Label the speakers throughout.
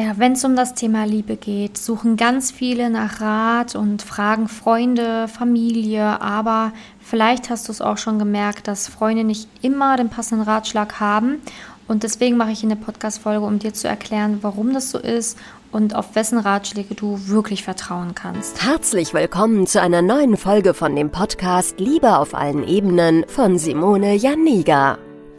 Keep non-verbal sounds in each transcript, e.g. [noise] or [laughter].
Speaker 1: Ja, wenn es um das Thema Liebe geht, suchen ganz viele nach Rat und fragen Freunde, Familie, aber vielleicht hast du es auch schon gemerkt, dass Freunde nicht immer den passenden Ratschlag haben. Und deswegen mache ich eine Podcast-Folge, um dir zu erklären, warum das so ist und auf wessen Ratschläge du wirklich vertrauen kannst.
Speaker 2: Herzlich willkommen zu einer neuen Folge von dem Podcast Liebe auf allen Ebenen von Simone Janiga.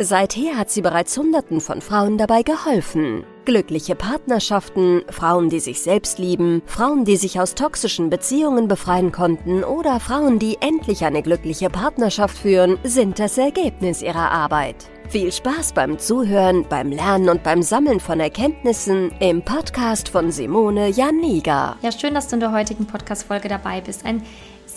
Speaker 2: Seither hat sie bereits Hunderten von Frauen dabei geholfen. Glückliche Partnerschaften, Frauen, die sich selbst lieben, Frauen, die sich aus toxischen Beziehungen befreien konnten oder Frauen, die endlich eine glückliche Partnerschaft führen, sind das Ergebnis ihrer Arbeit. Viel Spaß beim Zuhören, beim Lernen und beim Sammeln von Erkenntnissen im Podcast von Simone Janiga.
Speaker 1: Ja, schön, dass du in der heutigen Podcast-Folge dabei bist. Ein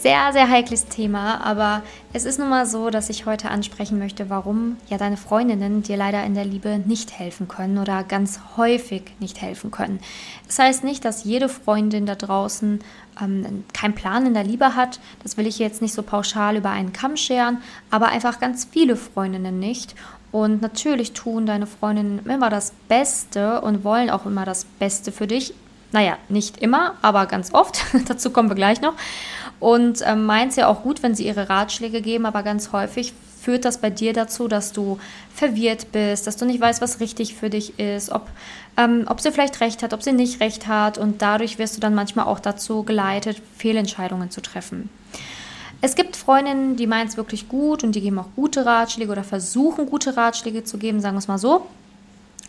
Speaker 1: sehr, sehr heikles Thema, aber es ist nun mal so, dass ich heute ansprechen möchte, warum ja deine Freundinnen dir leider in der Liebe nicht helfen können oder ganz häufig nicht helfen können. Das heißt nicht, dass jede Freundin da draußen ähm, keinen Plan in der Liebe hat. Das will ich jetzt nicht so pauschal über einen Kamm scheren, aber einfach ganz viele Freundinnen nicht. Und natürlich tun deine Freundinnen immer das Beste und wollen auch immer das Beste für dich. Naja, nicht immer, aber ganz oft. [laughs] Dazu kommen wir gleich noch und ähm, meint ja auch gut, wenn sie ihre Ratschläge geben, aber ganz häufig führt das bei dir dazu, dass du verwirrt bist, dass du nicht weißt, was richtig für dich ist, ob, ähm, ob sie vielleicht recht hat, ob sie nicht recht hat und dadurch wirst du dann manchmal auch dazu geleitet, Fehlentscheidungen zu treffen. Es gibt Freundinnen, die meinen es wirklich gut und die geben auch gute Ratschläge oder versuchen gute Ratschläge zu geben, sagen wir es mal so.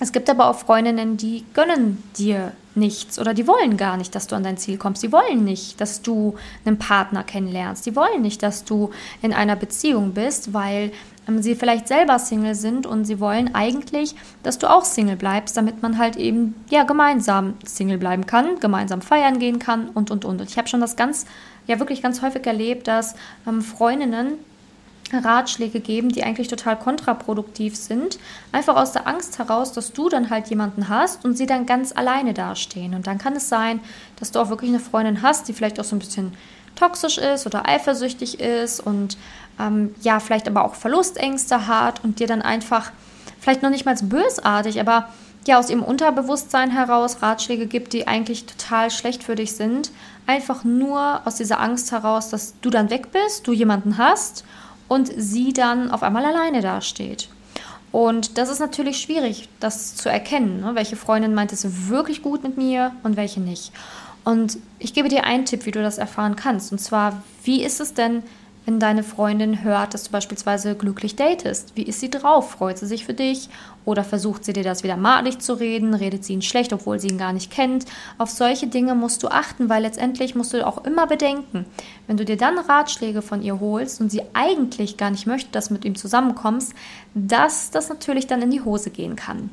Speaker 1: Es gibt aber auch Freundinnen, die gönnen dir nichts oder die wollen gar nicht, dass du an dein Ziel kommst. Die wollen nicht, dass du einen Partner kennenlernst. Die wollen nicht, dass du in einer Beziehung bist, weil ähm, sie vielleicht selber Single sind und sie wollen eigentlich, dass du auch Single bleibst, damit man halt eben ja gemeinsam Single bleiben kann, gemeinsam feiern gehen kann und und und. Und ich habe schon das ganz ja wirklich ganz häufig erlebt, dass ähm, Freundinnen Ratschläge geben, die eigentlich total kontraproduktiv sind. Einfach aus der Angst heraus, dass du dann halt jemanden hast und sie dann ganz alleine dastehen. Und dann kann es sein, dass du auch wirklich eine Freundin hast, die vielleicht auch so ein bisschen toxisch ist oder eifersüchtig ist und ähm, ja, vielleicht aber auch Verlustängste hat und dir dann einfach vielleicht noch nicht mal bösartig, aber ja, aus ihrem Unterbewusstsein heraus Ratschläge gibt, die eigentlich total schlecht für dich sind. Einfach nur aus dieser Angst heraus, dass du dann weg bist, du jemanden hast und sie dann auf einmal alleine dasteht. Und das ist natürlich schwierig, das zu erkennen. Ne? Welche Freundin meint es wirklich gut mit mir und welche nicht. Und ich gebe dir einen Tipp, wie du das erfahren kannst. Und zwar, wie ist es denn, wenn deine Freundin hört, dass du beispielsweise glücklich datest? Wie ist sie drauf? Freut sie sich für dich? Oder versucht sie dir das wieder malig zu reden? Redet sie ihn schlecht, obwohl sie ihn gar nicht kennt? Auf solche Dinge musst du achten, weil letztendlich musst du auch immer bedenken, wenn du dir dann Ratschläge von ihr holst und sie eigentlich gar nicht möchte, dass du mit ihm zusammenkommst, dass das natürlich dann in die Hose gehen kann.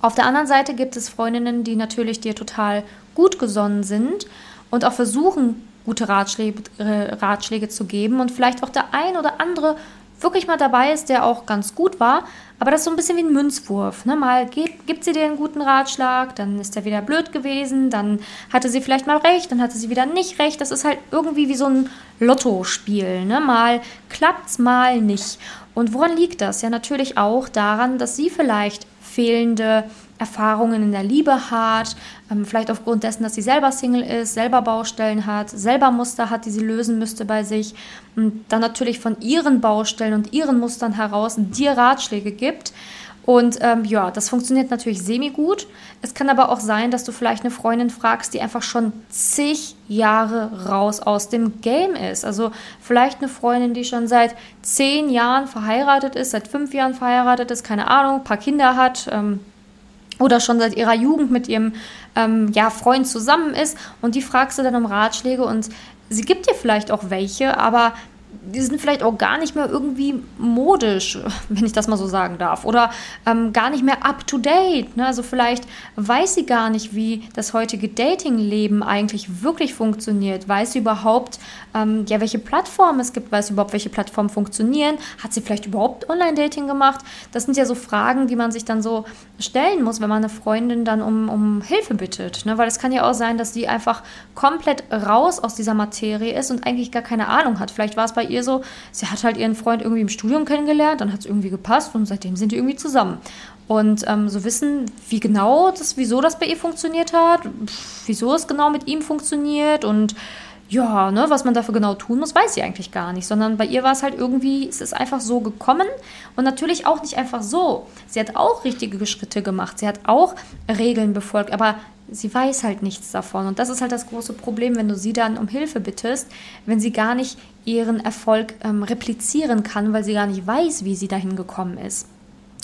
Speaker 1: Auf der anderen Seite gibt es Freundinnen, die natürlich dir total gut gesonnen sind und auch versuchen, gute Ratschläge, Ratschläge zu geben und vielleicht auch der ein oder andere wirklich mal dabei ist, der auch ganz gut war. Aber das ist so ein bisschen wie ein Münzwurf. Ne? Mal gibt, gibt sie dir einen guten Ratschlag, dann ist er wieder blöd gewesen, dann hatte sie vielleicht mal recht, dann hatte sie wieder nicht recht. Das ist halt irgendwie wie so ein Lottospiel. Ne? Mal klappt's, mal nicht. Und woran liegt das? Ja, natürlich auch daran, dass sie vielleicht fehlende Erfahrungen in der Liebe hat, ähm, vielleicht aufgrund dessen, dass sie selber Single ist, selber Baustellen hat, selber Muster hat, die sie lösen müsste bei sich und dann natürlich von ihren Baustellen und ihren Mustern heraus dir Ratschläge gibt. Und ähm, ja, das funktioniert natürlich semi-gut. Es kann aber auch sein, dass du vielleicht eine Freundin fragst, die einfach schon zig Jahre raus aus dem Game ist. Also vielleicht eine Freundin, die schon seit zehn Jahren verheiratet ist, seit fünf Jahren verheiratet ist, keine Ahnung, ein paar Kinder hat, ähm, oder schon seit ihrer Jugend mit ihrem ähm, ja, Freund zusammen ist und die fragst du dann um Ratschläge und sie gibt dir vielleicht auch welche, aber die sind vielleicht auch gar nicht mehr irgendwie modisch, [laughs] wenn ich das mal so sagen darf, oder ähm, gar nicht mehr up to date. Ne? Also vielleicht weiß sie gar nicht, wie das heutige Dating-Leben eigentlich wirklich funktioniert. Weiß sie überhaupt, ähm, ja, welche Plattformen es gibt, weiß sie überhaupt, welche Plattformen funktionieren? Hat sie vielleicht überhaupt Online-Dating gemacht? Das sind ja so Fragen, die man sich dann so stellen muss, wenn man eine Freundin dann um, um Hilfe bittet. Ne? Weil es kann ja auch sein, dass sie einfach komplett raus aus dieser Materie ist und eigentlich gar keine Ahnung hat. Vielleicht war es bei ihr so, sie hat halt ihren Freund irgendwie im Studium kennengelernt, dann hat es irgendwie gepasst und seitdem sind die irgendwie zusammen. Und ähm, so wissen, wie genau das, wieso das bei ihr funktioniert hat, wieso es genau mit ihm funktioniert und ja, ne, was man dafür genau tun muss, weiß sie eigentlich gar nicht, sondern bei ihr war es halt irgendwie, es ist einfach so gekommen und natürlich auch nicht einfach so. Sie hat auch richtige Schritte gemacht, sie hat auch Regeln befolgt, aber sie weiß halt nichts davon. Und das ist halt das große Problem, wenn du sie dann um Hilfe bittest, wenn sie gar nicht ihren Erfolg ähm, replizieren kann, weil sie gar nicht weiß, wie sie dahin gekommen ist.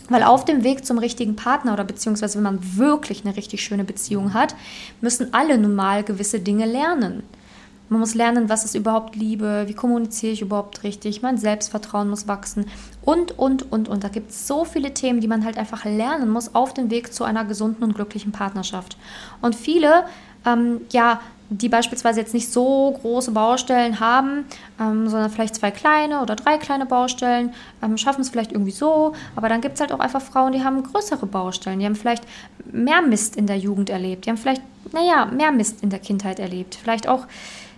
Speaker 1: Weil auf dem Weg zum richtigen Partner oder beziehungsweise wenn man wirklich eine richtig schöne Beziehung hat, müssen alle nun mal gewisse Dinge lernen. Man muss lernen, was ist überhaupt Liebe, wie kommuniziere ich überhaupt richtig, mein Selbstvertrauen muss wachsen und, und, und, und. Da gibt es so viele Themen, die man halt einfach lernen muss auf dem Weg zu einer gesunden und glücklichen Partnerschaft. Und viele, ähm, ja, die beispielsweise jetzt nicht so große Baustellen haben, ähm, sondern vielleicht zwei kleine oder drei kleine Baustellen, ähm, schaffen es vielleicht irgendwie so. Aber dann gibt es halt auch einfach Frauen, die haben größere Baustellen. Die haben vielleicht mehr Mist in der Jugend erlebt. Die haben vielleicht, naja, mehr Mist in der Kindheit erlebt. Vielleicht auch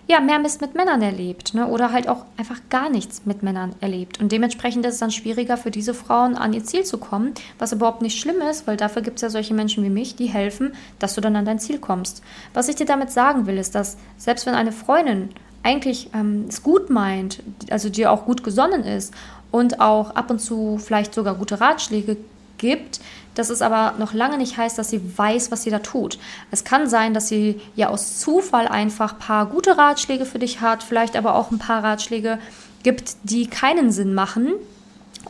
Speaker 1: ja, mehr Mist mit Männern erlebt ne? oder halt auch einfach gar nichts mit Männern erlebt. Und dementsprechend ist es dann schwieriger für diese Frauen an ihr Ziel zu kommen, was überhaupt nicht schlimm ist, weil dafür gibt es ja solche Menschen wie mich, die helfen, dass du dann an dein Ziel kommst. Was ich dir damit sagen will, ist, dass selbst wenn eine Freundin eigentlich ähm, es gut meint, also dir auch gut gesonnen ist und auch ab und zu vielleicht sogar gute Ratschläge gibt, dass es aber noch lange nicht heißt, dass sie weiß, was sie da tut. Es kann sein, dass sie ja aus Zufall einfach ein paar gute Ratschläge für dich hat, vielleicht aber auch ein paar Ratschläge gibt, die keinen Sinn machen.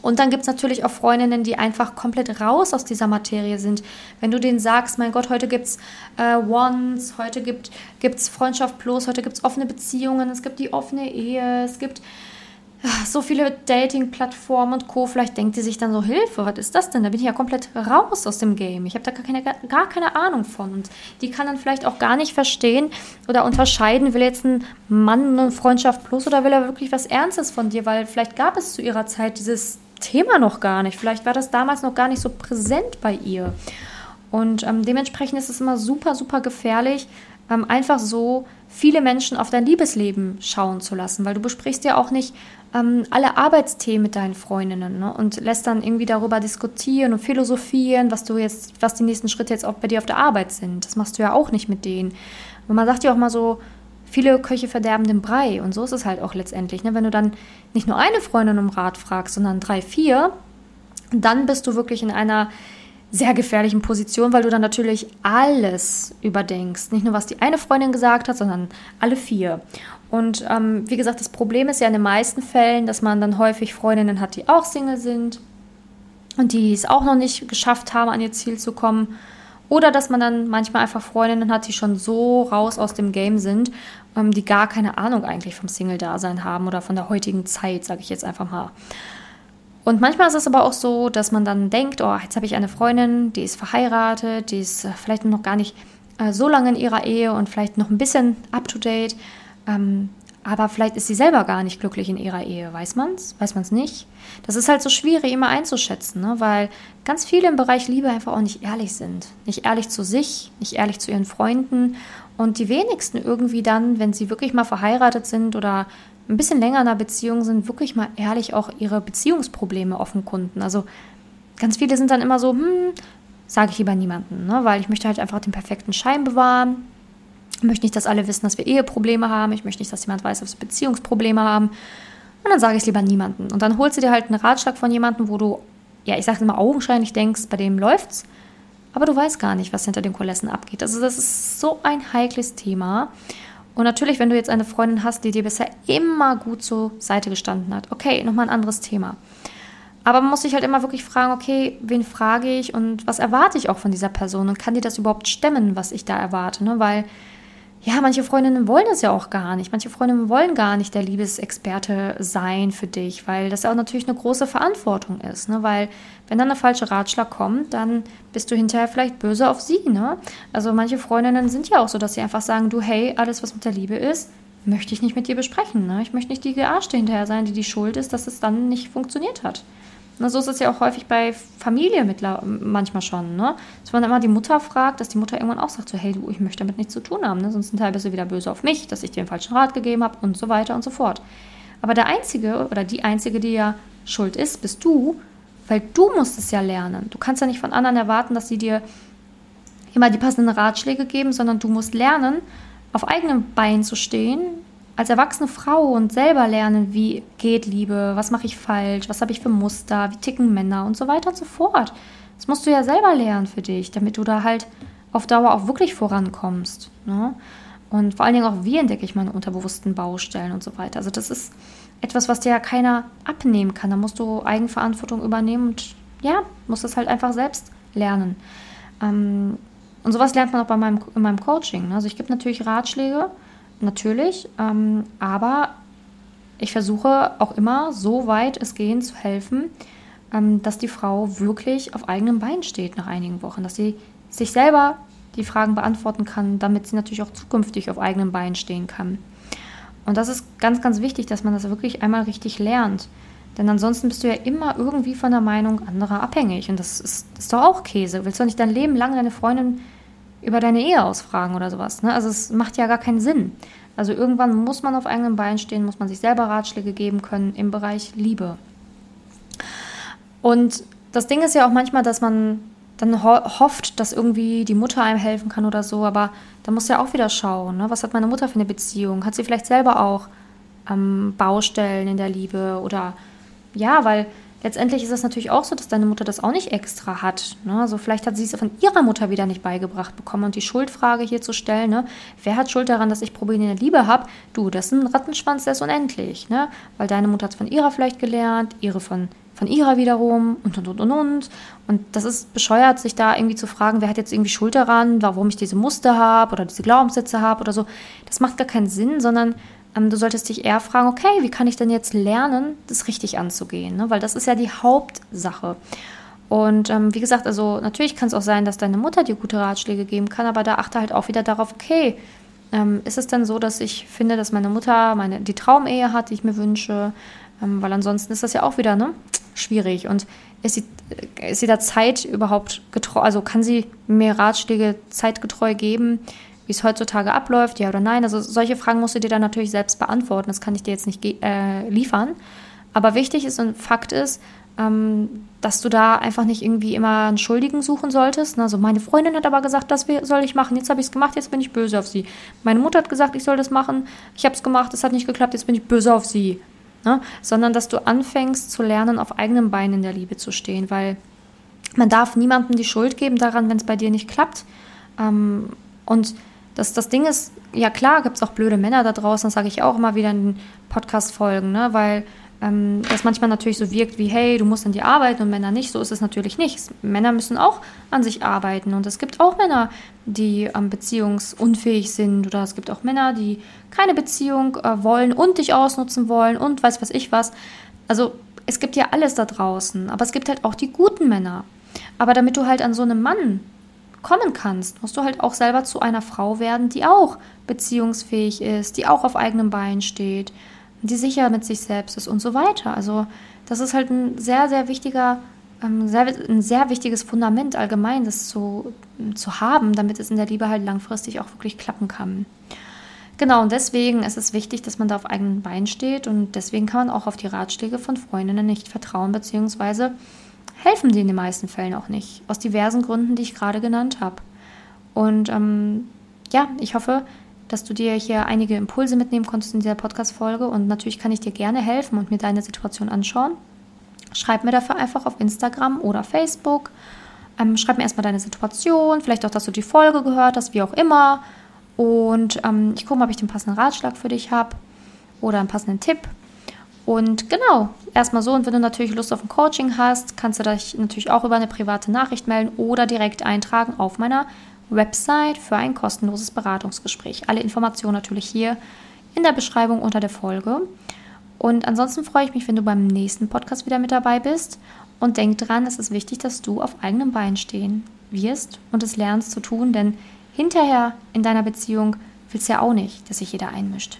Speaker 1: Und dann gibt es natürlich auch Freundinnen, die einfach komplett raus aus dieser Materie sind. Wenn du denen sagst, mein Gott, heute gibt es äh, Once, heute gibt es Freundschaft Plus, heute gibt es offene Beziehungen, es gibt die offene Ehe, es gibt so viele Dating-Plattformen und Co. Vielleicht denkt sie sich dann so, Hilfe, was ist das denn? Da bin ich ja komplett raus aus dem Game. Ich habe da gar keine, gar keine Ahnung von. Und die kann dann vielleicht auch gar nicht verstehen oder unterscheiden, will jetzt ein Mann eine Freundschaft plus oder will er wirklich was Ernstes von dir? Weil vielleicht gab es zu ihrer Zeit dieses Thema noch gar nicht. Vielleicht war das damals noch gar nicht so präsent bei ihr. Und ähm, dementsprechend ist es immer super, super gefährlich, ähm, einfach so viele Menschen auf dein Liebesleben schauen zu lassen, weil du besprichst ja auch nicht ähm, alle Arbeitsthemen mit deinen Freundinnen ne? und lässt dann irgendwie darüber diskutieren und philosophieren, was du jetzt, was die nächsten Schritte jetzt auch bei dir auf der Arbeit sind. Das machst du ja auch nicht mit denen. Und man sagt ja auch mal so, viele Köche verderben den Brei und so ist es halt auch letztendlich. Ne? Wenn du dann nicht nur eine Freundin um Rat fragst, sondern drei, vier, dann bist du wirklich in einer sehr gefährlichen Position, weil du dann natürlich alles überdenkst. Nicht nur, was die eine Freundin gesagt hat, sondern alle vier. Und ähm, wie gesagt, das Problem ist ja in den meisten Fällen, dass man dann häufig Freundinnen hat, die auch Single sind und die es auch noch nicht geschafft haben, an ihr Ziel zu kommen. Oder dass man dann manchmal einfach Freundinnen hat, die schon so raus aus dem Game sind, ähm, die gar keine Ahnung eigentlich vom Single-Dasein haben oder von der heutigen Zeit, sage ich jetzt einfach mal. Und manchmal ist es aber auch so, dass man dann denkt, oh, jetzt habe ich eine Freundin, die ist verheiratet, die ist äh, vielleicht noch gar nicht äh, so lange in ihrer Ehe und vielleicht noch ein bisschen up-to-date. Ähm, aber vielleicht ist sie selber gar nicht glücklich in ihrer Ehe. Weiß man es? Weiß man es nicht? Das ist halt so schwierig immer einzuschätzen, ne? weil ganz viele im Bereich Liebe einfach auch nicht ehrlich sind. Nicht ehrlich zu sich, nicht ehrlich zu ihren Freunden. Und die wenigsten irgendwie dann, wenn sie wirklich mal verheiratet sind oder ein bisschen länger in einer Beziehung sind, wirklich mal ehrlich auch ihre Beziehungsprobleme offenkunden. Also ganz viele sind dann immer so, hm, sage ich lieber niemanden, ne? weil ich möchte halt einfach den perfekten Schein bewahren. Ich möchte nicht, dass alle wissen, dass wir Eheprobleme haben. Ich möchte nicht, dass jemand weiß, dass wir Beziehungsprobleme haben. Und dann sage ich es lieber niemanden. Und dann holst du dir halt einen Ratschlag von jemandem, wo du, ja, ich sage immer augenscheinlich denkst, bei dem läuft's. Aber du weißt gar nicht, was hinter den Kulissen abgeht. Also das ist so ein heikles Thema. Und natürlich, wenn du jetzt eine Freundin hast, die dir bisher immer gut zur Seite gestanden hat, okay, nochmal ein anderes Thema. Aber man muss sich halt immer wirklich fragen, okay, wen frage ich und was erwarte ich auch von dieser Person und kann die das überhaupt stemmen, was ich da erwarte? Ne? Weil, ja, manche Freundinnen wollen das ja auch gar nicht. Manche Freundinnen wollen gar nicht der Liebesexperte sein für dich, weil das ja auch natürlich eine große Verantwortung ist. Ne? Weil wenn dann eine falsche Ratschlag kommt, dann bist du hinterher vielleicht böse auf sie. Ne? Also manche Freundinnen sind ja auch so, dass sie einfach sagen, du, hey, alles, was mit der Liebe ist, möchte ich nicht mit dir besprechen. Ne? Ich möchte nicht die Gearschte hinterher sein, die die Schuld ist, dass es dann nicht funktioniert hat. Na, so ist es ja auch häufig bei Familie manchmal schon, ne? Dass man immer die Mutter fragt, dass die Mutter irgendwann auch sagt, so, hey du, ich möchte damit nichts zu tun haben, ne? Sonst sind du wieder böse auf mich, dass ich dir den falschen Rat gegeben habe und so weiter und so fort. Aber der Einzige oder die Einzige, die ja schuld ist, bist du, weil du musst es ja lernen. Du kannst ja nicht von anderen erwarten, dass sie dir immer die passenden Ratschläge geben, sondern du musst lernen, auf eigenem Bein zu stehen, als erwachsene Frau und selber lernen, wie geht Liebe, was mache ich falsch, was habe ich für Muster, wie ticken Männer und so weiter und so fort. Das musst du ja selber lernen für dich, damit du da halt auf Dauer auch wirklich vorankommst. Ne? Und vor allen Dingen auch, wie entdecke ich meine unterbewussten Baustellen und so weiter. Also das ist etwas, was dir ja keiner abnehmen kann. Da musst du Eigenverantwortung übernehmen und ja, musst das halt einfach selbst lernen. Ähm, und sowas lernt man auch bei meinem, in meinem Coaching. Ne? Also ich gebe natürlich Ratschläge, natürlich, ähm, aber ich versuche auch immer, so weit es gehen, zu helfen, ähm, dass die Frau wirklich auf eigenem Bein steht nach einigen Wochen, dass sie sich selber die Fragen beantworten kann, damit sie natürlich auch zukünftig auf eigenem Bein stehen kann. Und das ist ganz, ganz wichtig, dass man das wirklich einmal richtig lernt. Denn ansonsten bist du ja immer irgendwie von der Meinung anderer abhängig. Und das ist, das ist doch auch Käse. Willst du nicht dein Leben lang deine Freundin über deine Ehe ausfragen oder sowas. Ne? Also es macht ja gar keinen Sinn. Also irgendwann muss man auf eigenen Beinen stehen, muss man sich selber Ratschläge geben können im Bereich Liebe. Und das Ding ist ja auch manchmal, dass man dann ho hofft, dass irgendwie die Mutter einem helfen kann oder so, aber da muss ja auch wieder schauen, ne? was hat meine Mutter für eine Beziehung? Hat sie vielleicht selber auch ähm, Baustellen in der Liebe oder ja, weil letztendlich ist es natürlich auch so, dass deine Mutter das auch nicht extra hat. Ne? Also vielleicht hat sie es von ihrer Mutter wieder nicht beigebracht bekommen. Und die Schuldfrage hier zu stellen, ne? wer hat Schuld daran, dass ich Probleme in der Liebe habe? Du, das ist ein Rattenschwanz, der ist unendlich. Ne? Weil deine Mutter hat es von ihrer vielleicht gelernt, ihre von, von ihrer wiederum und, und, und, und, und. Und das ist bescheuert, sich da irgendwie zu fragen, wer hat jetzt irgendwie Schuld daran, warum ich diese Muster habe oder diese Glaubenssätze habe oder so. Das macht gar keinen Sinn, sondern du solltest dich eher fragen, okay, wie kann ich denn jetzt lernen, das richtig anzugehen? Ne? Weil das ist ja die Hauptsache. Und ähm, wie gesagt, also natürlich kann es auch sein, dass deine Mutter dir gute Ratschläge geben kann, aber da achte halt auch wieder darauf, okay, ähm, ist es denn so, dass ich finde, dass meine Mutter meine, die Traumehe hat, die ich mir wünsche? Ähm, weil ansonsten ist das ja auch wieder ne, schwierig. Und ist sie, ist sie da Zeit überhaupt getreu, also kann sie mir Ratschläge zeitgetreu geben? Wie es heutzutage abläuft, ja oder nein. Also solche Fragen musst du dir dann natürlich selbst beantworten. Das kann ich dir jetzt nicht äh, liefern. Aber wichtig ist und Fakt ist, ähm, dass du da einfach nicht irgendwie immer einen Schuldigen suchen solltest. Also meine Freundin hat aber gesagt, das soll ich machen. Jetzt habe ich es gemacht, jetzt bin ich böse auf sie. Meine Mutter hat gesagt, ich soll das machen. Ich habe es gemacht, es hat nicht geklappt, jetzt bin ich böse auf sie. Ne? Sondern dass du anfängst zu lernen, auf eigenen Beinen in der Liebe zu stehen, weil man darf niemandem die Schuld geben daran, wenn es bei dir nicht klappt. Ähm, und das, das Ding ist, ja klar, gibt es auch blöde Männer da draußen, das sage ich auch immer wieder in Podcast-Folgen, ne? weil ähm, das manchmal natürlich so wirkt wie, hey, du musst an dir arbeiten und Männer nicht. So ist es natürlich nicht. Männer müssen auch an sich arbeiten und es gibt auch Männer, die ähm, beziehungsunfähig sind oder es gibt auch Männer, die keine Beziehung äh, wollen und dich ausnutzen wollen und weiß was ich was. Also es gibt ja alles da draußen, aber es gibt halt auch die guten Männer. Aber damit du halt an so einem Mann kommen kannst, musst du halt auch selber zu einer Frau werden, die auch beziehungsfähig ist, die auch auf eigenem Bein steht, die sicher mit sich selbst ist und so weiter. Also das ist halt ein sehr, sehr wichtiger, ähm, sehr, ein sehr wichtiges Fundament allgemein, das zu, zu haben, damit es in der Liebe halt langfristig auch wirklich klappen kann. Genau, und deswegen ist es wichtig, dass man da auf eigenen Beinen steht und deswegen kann man auch auf die Ratschläge von Freundinnen nicht vertrauen, beziehungsweise helfen die in den meisten Fällen auch nicht. Aus diversen Gründen, die ich gerade genannt habe. Und ähm, ja, ich hoffe, dass du dir hier einige Impulse mitnehmen konntest in dieser Podcast-Folge. Und natürlich kann ich dir gerne helfen und mir deine Situation anschauen. Schreib mir dafür einfach auf Instagram oder Facebook. Ähm, schreib mir erstmal deine Situation, vielleicht auch, dass du die Folge gehört hast, wie auch immer. Und ähm, ich gucke mal, ob ich den passenden Ratschlag für dich habe oder einen passenden Tipp. Und genau, erstmal so. Und wenn du natürlich Lust auf ein Coaching hast, kannst du dich natürlich auch über eine private Nachricht melden oder direkt eintragen auf meiner Website für ein kostenloses Beratungsgespräch. Alle Informationen natürlich hier in der Beschreibung unter der Folge. Und ansonsten freue ich mich, wenn du beim nächsten Podcast wieder mit dabei bist. Und denk dran, es ist wichtig, dass du auf eigenem Bein stehen wirst und es lernst zu tun, denn hinterher in deiner Beziehung willst du ja auch nicht, dass sich jeder einmischt.